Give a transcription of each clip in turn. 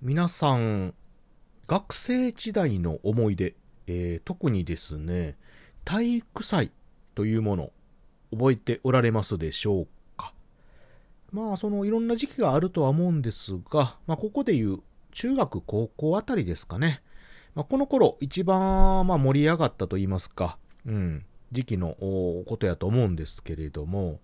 皆さん、学生時代の思い出、えー、特にですね、体育祭というもの、覚えておられますでしょうか？まあ、そのいろんな時期があるとは思うんですが、まあ、ここでいう中学、高校あたりですかね。まあ、この頃、一番、まあ、盛り上がったと言いますか、うん、時期のことやと思うんですけれども、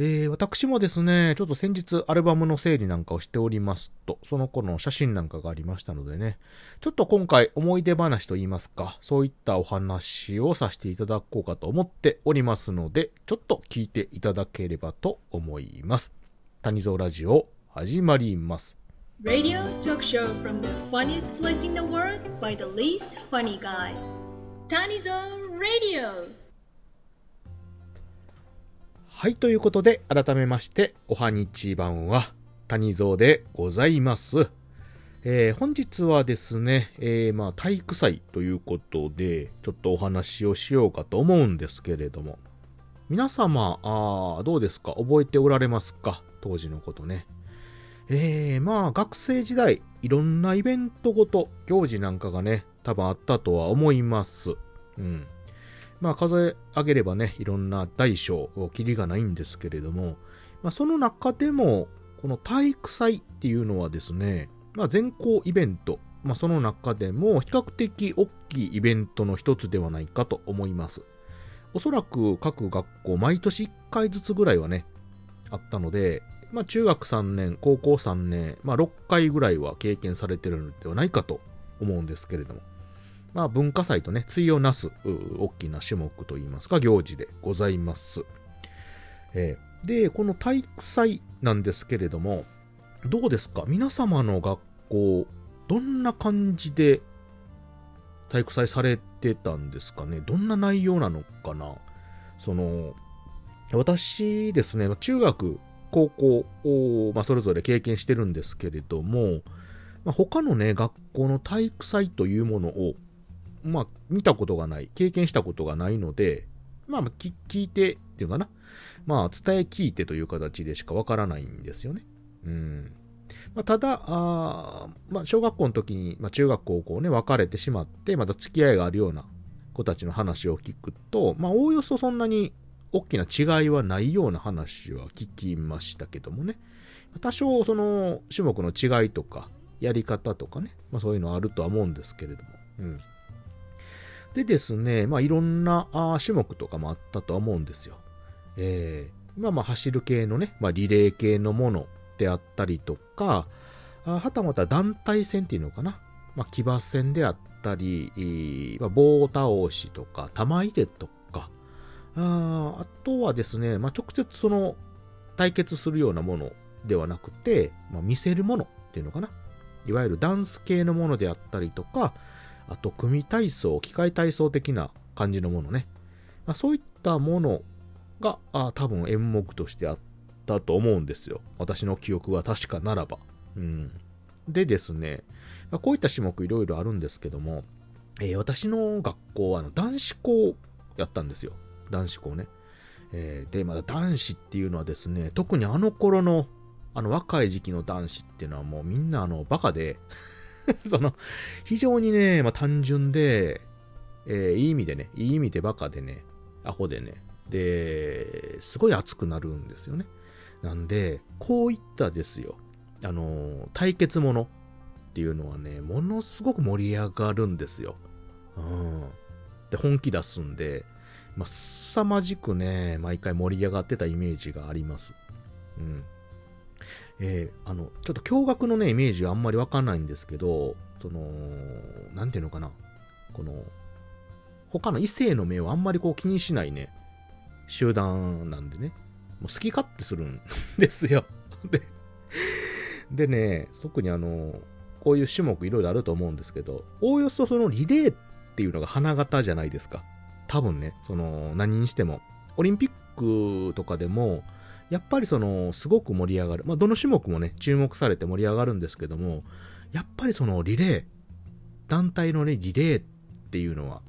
えー、私もですね、ちょっと先日アルバムの整理なんかをしておりますと、その頃の写真なんかがありましたのでね、ちょっと今回思い出話と言いますか、そういったお話をさせていただこうかと思っておりますので、ちょっと聞いていただければと思います。谷蔵ラジオ、始まります。Radio talk show from the funniest place in the world by the least funny guy. Tanizo Radio! はい、ということで、改めまして、おはにちばんは、谷蔵でございます。えー、本日はですね、えー、まあ、体育祭ということで、ちょっとお話をしようかと思うんですけれども、皆様、あどうですか？覚えておられますか？当時のことね。えー、まあ、学生時代、いろんなイベントごと、行事なんかがね、多分あったとは思います。うん。まあ、数え上げればね、いろんな大小、キリがないんですけれども、まあ、その中でも、この体育祭っていうのはですね、まあ、全校イベント、まあ、その中でも比較的大きいイベントの一つではないかと思います。おそらく各学校、毎年1回ずつぐらいはね、あったので、まあ、中学3年、高校3年、まあ、6回ぐらいは経験されてるのではないかと思うんですけれども。まあ、文化祭とね、対をなす、大きな種目といいますか、行事でございます。えー、で、この体育祭なんですけれども、どうですか？皆様の学校、どんな感じで体育祭されてたんですかね？どんな内容なのかな？その、私ですね、中学、高校を、まあ、それぞれ経験してるんですけれども、まあ、他のね、学校の体育祭というものをまあ、見たことがない、経験したことがないので、まあ、聞いてっていうかな。まあ、伝え聞いてという形でしかわからないんですよね。うん。まあ、ただ、あまあ、小学校の時に、まあ、中学高校ね、別れてしまって、また付き合いがあるような子たちの話を聞くと、まあ、おおよそそんなに大きな違いはないような話は聞きましたけどもね。多少、その、種目の違いとか、やり方とかね、まあ、そういうのあるとは思うんですけれども。うん。でですね、まあいろんな種目とかもあったとは思うんですよ。えー、まあまあ走る系のね、まあリレー系のものであったりとか、あはたまた団体戦っていうのかな。まあ騎馬戦であったり、まあ、棒倒しとか、玉入れとか、ああとはですね、まあ直接その対決するようなものではなくて、まあ、見せるものっていうのかな。いわゆるダンス系のものであったりとか、あと、組体操、機械体操的な感じのものね。まあ、そういったものが、あ多分演目としてあったと思うんですよ。私の記憶が確かならば。うん。でですね、まあ、こういった種目いろいろあるんですけども、えー、私の学校はあの男子校やったんですよ。男子校ね。えー、で、まだ男子っていうのはですね、特にあの頃の、あの若い時期の男子っていうのはもうみんなあのバカで その、非常にね、まあ、単純で、えー、いい意味でね、いい意味でバカでね、アホでね、で、すごい熱くなるんですよね。なんで、こういったですよ、あの、対決ものっていうのはね、ものすごく盛り上がるんですよ。うん。で、本気出すんで、まあ、凄まじくね、毎回盛り上がってたイメージがあります。うん。えー、あの、ちょっと驚愕のね、イメージはあんまりわかんないんですけど、その、なんていうのかな。この、他の異性の目をあんまりこう気にしないね、集団なんでね、もう好き勝手するんですよ。で、でね、特にあの、こういう種目いろいろあると思うんですけど、おおよそそのリレーっていうのが花形じゃないですか。多分ね、その、何にしても。オリンピックとかでも、やっぱりその、すごく盛り上がる。まあ、どの種目もね、注目されて盛り上がるんですけども、やっぱりそのリレー、団体のね、リレーっていうのは、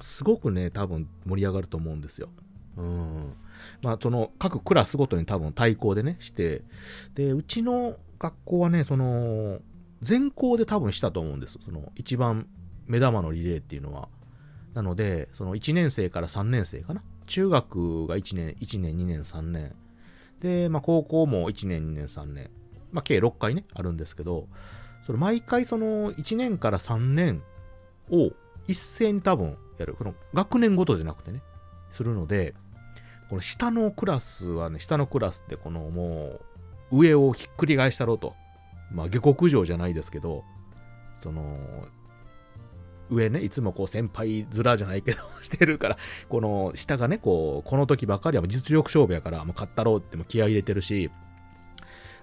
すごくね、多分盛り上がると思うんですよ。うん。まあ、その、各クラスごとに多分対抗でね、して、で、うちの学校はね、その、全校で多分したと思うんです。その一番目玉のリレーっていうのは。なので、その1年生から3年生かな？中学が1年、1年、2年、3年。で、まあ高校も1年、2年、3年。まあ計6回ね、あるんですけど、その毎回その1年から3年を一斉に多分やる。この学年ごとじゃなくてね、するので、この下のクラスはね、下のクラスってこのもう上をひっくり返したろうと。まあ下克上じゃないですけど、その、上ね、いつもこう先輩面じゃないけど してるから、この下がね、こう、この時ばかりは実力勝負やから、もう勝ったろうっても気合い入れてるし、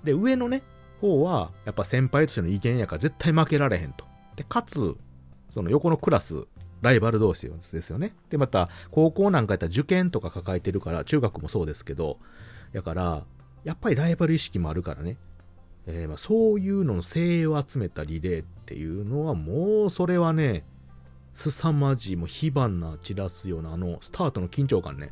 で、上のね、方は、やっぱ先輩としての意見やから絶対負けられへんと。で、かつ、その横のクラス、ライバル同士ですよね。で、また、高校なんかやったら受験とか抱えてるから、中学もそうですけど、やから、やっぱりライバル意識もあるからね。えー、まあそういうのの精鋭を集めたリレーっていうのは、もうそれはね、凄まじい、もう火花散らすような、あの、スタートの緊張感ね。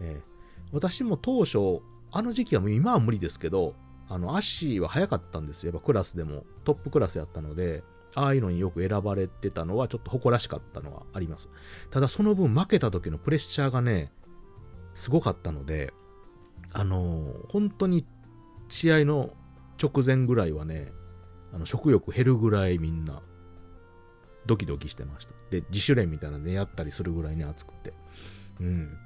えー、私も当初、あの時期はもう今は無理ですけど、あの、足は速かったんですよ。やっぱクラスでも、トップクラスやったので、ああいうのによく選ばれてたのはちょっと誇らしかったのはあります。ただその分負けた時のプレッシャーがね、すごかったので、あのー、本当に試合の直前ぐらいはね、あの食欲減るぐらいみんなドキドキしてました。で、自主練みたいなのでやったりするぐらいね、熱くて。うん。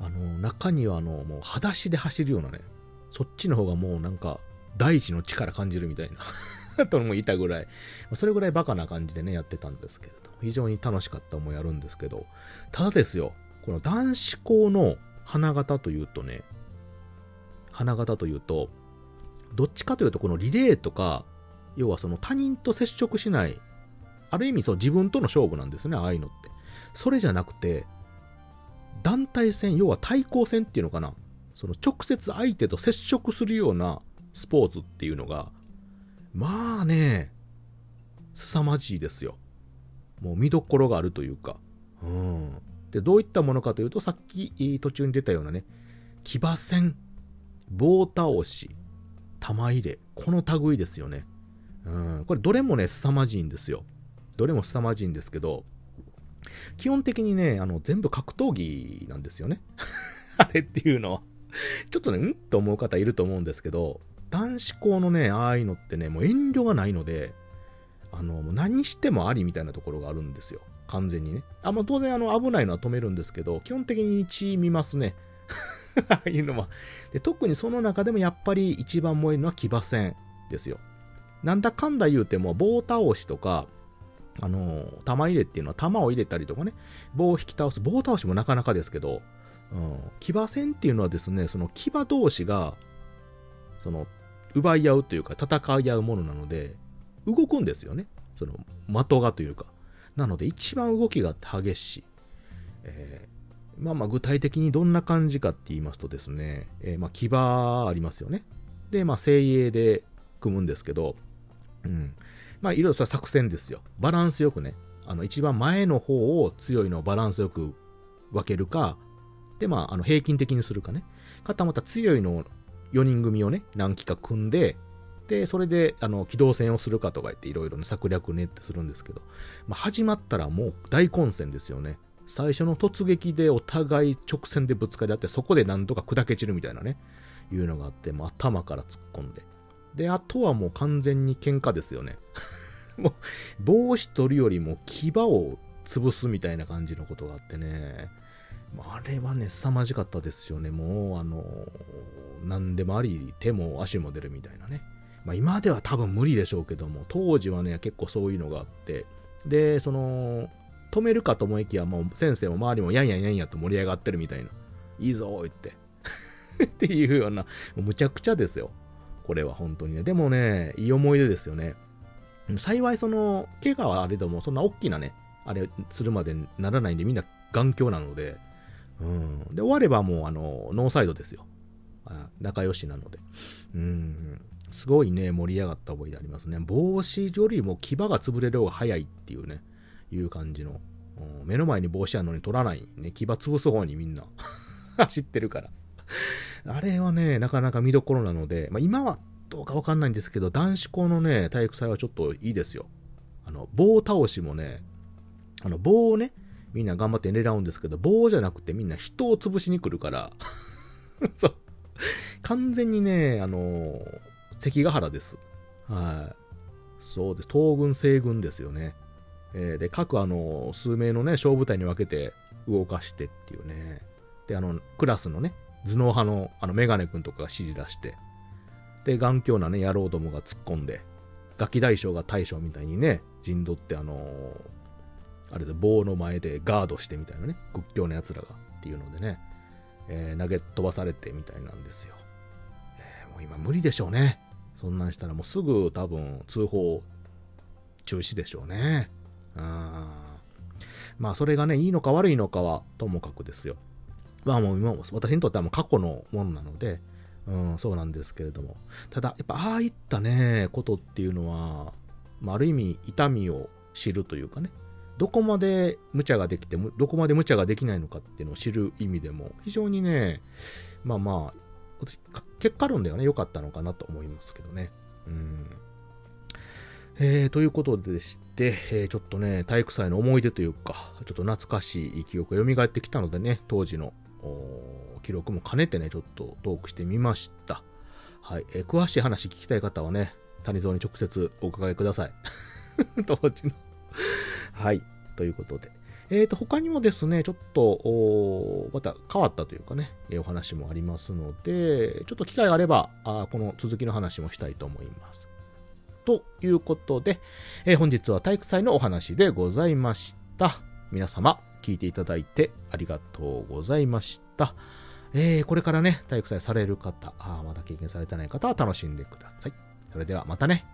あの、中にはあの、もう裸足で走るようなね、そっちの方がもうなんか、大地の力感じるみたいな ともいたぐらい、それぐらいバカな感じでね、やってたんですけれど、非常に楽しかった思いあるんですけど、ただですよ、この男子校の花形というとね、花形というと、どっちかというとこのリレーとか、要はその他人と接触しない、ある意味そう自分との勝負なんですね、ああいうのって。それじゃなくて、団体戦、要は対抗戦っていうのかな。その直接相手と接触するようなスポーツっていうのが、まあね、凄まじいですよ。もう見どころがあるというか。うん。で、どういったものかというと、さっき途中に出たようなね、騎馬戦、棒倒し、玉入れ、この類ですよね。うん。これどれもね、凄まじいんですよ。どれも凄まじいんですけど、基本的にね、あの、全部格闘技なんですよね。あれっていうのは。ちょっとね、うん？と思う方いると思うんですけど、男子校のね、ああいうのってね、もう遠慮がないので、あの、何してもありみたいなところがあるんですよ。完全にね。あ、まあ、当然、あの、危ないのは止めるんですけど、基本的に血見ますね。ああいうのは。で、特にその中でもやっぱり一番燃えるのは騎馬戦ですよ。なんだかんだ言うても、棒倒しとか、あの、玉入れっていうのは玉を入れたりとかね、棒を引き倒す。棒倒しもなかなかですけど、うん、騎馬戦っていうのはですね、その騎馬同士が、その、奪い合うというか戦い合うものなので、動くんですよね。その、的がというか。なので、一番動きが激しい。えー、まあまあ、具体的にどんな感じかって言いますとですね、えー、まあ、騎馬ありますよね。で、まあ、精鋭で組むんですけど、うん。まあ、いろいろそれは作戦ですよ。バランスよくね。あの、一番前の方を強いのをバランスよく分けるか、で、まあ、あの、平均的にするかね。かたまた強いのを4人組をね、何機か組んで、で、それで、あの、機動戦をするかとか言っていろいろね、策略ねってするんですけど、まあ、始まったらもう大混戦ですよね。最初の突撃でお互い直線でぶつかり合って、そこで何とか砕け散るみたいなね、いうのがあって、もう頭から突っ込んで。で、あとはもう完全に喧嘩ですよね。もう、帽子取るよりも牙を潰すみたいな感じのことがあってね。あれはね、凄まじかったですよね。もう、あの、何でもあり、手も足も出るみたいなね。まあ今では多分無理でしょうけども、当時はね、結構そういうのがあって、で、その、止めるかと思いきや、もう先生も周りもやんやんやんやと盛り上がってるみたいな。いいぞ、言って。っていうような、むちゃくちゃですよ。これは本当にね。でもね、いい思い出ですよね。幸いその、怪我はあれでも、そんな大きなね、あれするまでならないんで、みんな眼鏡なので、うん。で、終わればもう、あの、ノーサイドですよ。あ仲良しなので。うん。すごいね、盛り上がった覚えでありますね。帽子よりも牙が潰れる方が早いっていうね、いう感じの。目の前に帽子あるのに取らない。ね、牙潰す方にみんな 走ってるから。あれはね、なかなか見どころなので、まあ、今はどうかわかんないんですけど、男子校のね、体育祭はちょっといいですよ。あの、棒倒しもね、あの、棒をね、みんな頑張って狙うんですけど、棒じゃなくてみんな人を潰しに来るから、そう。完全にね、あの関ヶ原です。はい。そうです。東軍、西軍ですよね。えー、で、各あの、数名のね、小部隊に分けて動かしてっていうね。で、あの、クラスのね、頭脳派のあのメガネ君とかが指示出して、で、頑強なね、野郎どもが突っ込んで、ガキ大将が大将みたいにね、陣取ってあのー、あれで棒の前でガードしてみたいなね、屈強な奴らがっていうのでね、えー、投げ飛ばされてみたいなんですよ。えー、もう今無理でしょうね。そんなんしたらもうすぐ多分通報中止でしょうね。あまあそれがね、いいのか悪いのかはともかくですよ。まあもう今も、私にとってはもう過去のものなので、うん、そうなんですけれども。ただ、やっぱああいったね、ことっていうのは、まあ、ある意味痛みを知るというかね、どこまで無茶ができて、どこまで無茶ができないのかっていうのを知る意味でも、非常にね、まあまあ、私、結果論ではね、良かったのかなと思いますけどね。うん。えー、ということでして、えー、ちょっとね、体育祭の思い出というか、ちょっと懐かしい記憶が蘇ってきたのでね、当時の記録も兼ねてね、ちょっとトークしてみました。はい。えー、詳しい話聞きたい方はね、谷蔵に直接お伺いください。当時のはい。ということで。えっ、ー、と、他にもですね、ちょっと、また変わったというかね、えー、お話もありますので、ちょっと機会があれば、あこの続きの話もしたいと思います。ということで、えー、本日は体育祭のお話でございました。皆様、聞いていただいてありがとうございました。えー、これからね、体育祭される方、あまだ経験されてない方は楽しんでください。それではまたね。